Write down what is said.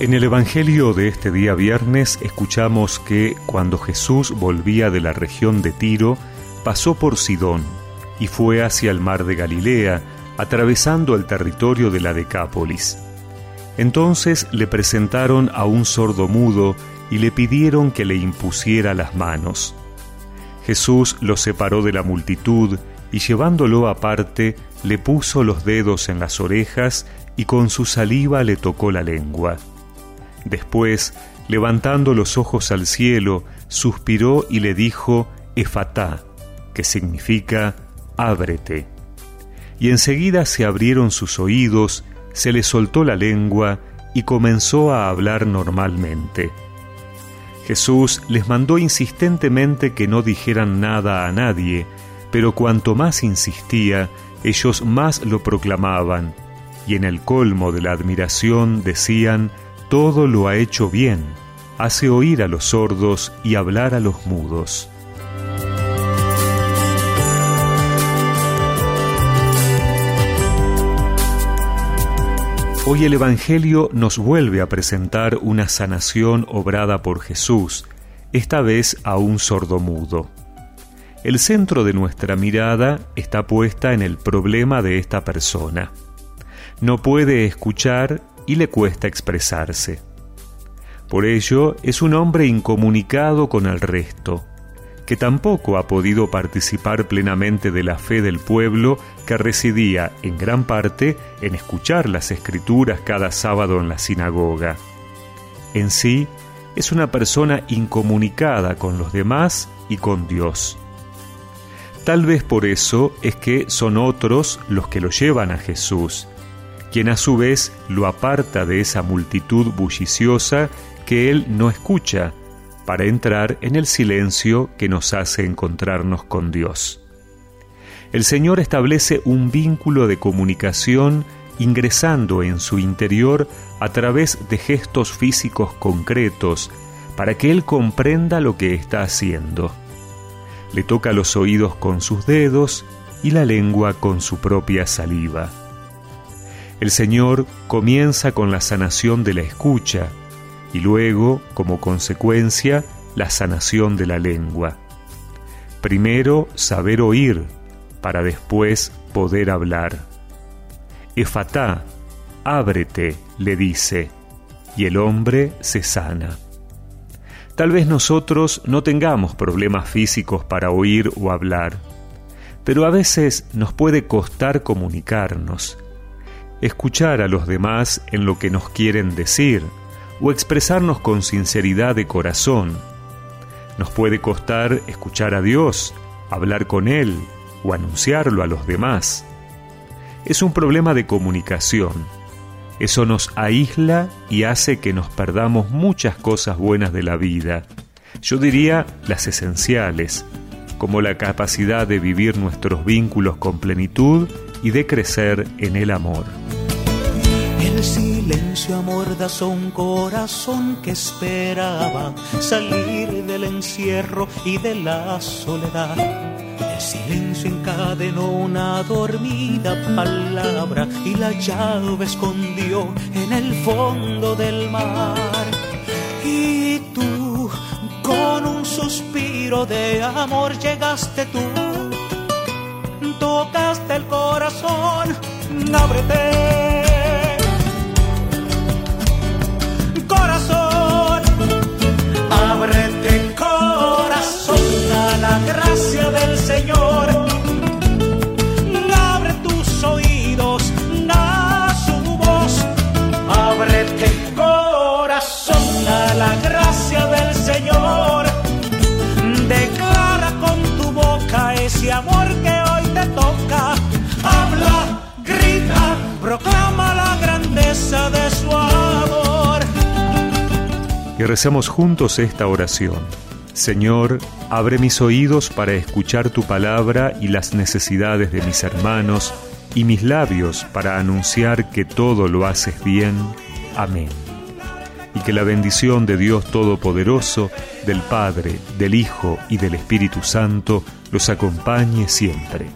En el Evangelio de este día viernes escuchamos que cuando Jesús volvía de la región de Tiro, pasó por Sidón y fue hacia el mar de Galilea, atravesando el territorio de la Decápolis. Entonces le presentaron a un sordo mudo y le pidieron que le impusiera las manos. Jesús lo separó de la multitud y llevándolo aparte, le puso los dedos en las orejas y con su saliva le tocó la lengua. Después, levantando los ojos al cielo, suspiró y le dijo, Efatá, que significa, ábrete. Y enseguida se abrieron sus oídos, se le soltó la lengua y comenzó a hablar normalmente. Jesús les mandó insistentemente que no dijeran nada a nadie, pero cuanto más insistía, ellos más lo proclamaban, y en el colmo de la admiración decían, todo lo ha hecho bien, hace oír a los sordos y hablar a los mudos. Hoy el Evangelio nos vuelve a presentar una sanación obrada por Jesús, esta vez a un sordomudo. El centro de nuestra mirada está puesta en el problema de esta persona. No puede escuchar y le cuesta expresarse. Por ello es un hombre incomunicado con el resto, que tampoco ha podido participar plenamente de la fe del pueblo que residía en gran parte en escuchar las escrituras cada sábado en la sinagoga. En sí, es una persona incomunicada con los demás y con Dios. Tal vez por eso es que son otros los que lo llevan a Jesús, quien a su vez lo aparta de esa multitud bulliciosa que él no escucha, para entrar en el silencio que nos hace encontrarnos con Dios. El Señor establece un vínculo de comunicación ingresando en su interior a través de gestos físicos concretos para que Él comprenda lo que está haciendo. Le toca los oídos con sus dedos y la lengua con su propia saliva. El Señor comienza con la sanación de la escucha y luego, como consecuencia, la sanación de la lengua. Primero saber oír para después poder hablar. Efatá, ábrete, le dice, y el hombre se sana. Tal vez nosotros no tengamos problemas físicos para oír o hablar, pero a veces nos puede costar comunicarnos escuchar a los demás en lo que nos quieren decir o expresarnos con sinceridad de corazón. Nos puede costar escuchar a Dios, hablar con Él o anunciarlo a los demás. Es un problema de comunicación. Eso nos aísla y hace que nos perdamos muchas cosas buenas de la vida. Yo diría las esenciales, como la capacidad de vivir nuestros vínculos con plenitud y de crecer en el amor. El silencio amordazó un corazón que esperaba salir del encierro y de la soledad. El silencio encadenó una dormida palabra y la llave escondió en el fondo del mar. Y tú, con un suspiro de amor, llegaste tú tocaste el corazón, ábrete. Corazón, ábrete corazón a la gracia del Señor. Abre tus oídos a su voz. Ábrete corazón a la gracia del Señor. Declara con tu boca ese amor que Y recemos juntos esta oración. Señor, abre mis oídos para escuchar tu palabra y las necesidades de mis hermanos, y mis labios para anunciar que todo lo haces bien. Amén. Y que la bendición de Dios Todopoderoso, del Padre, del Hijo y del Espíritu Santo los acompañe siempre.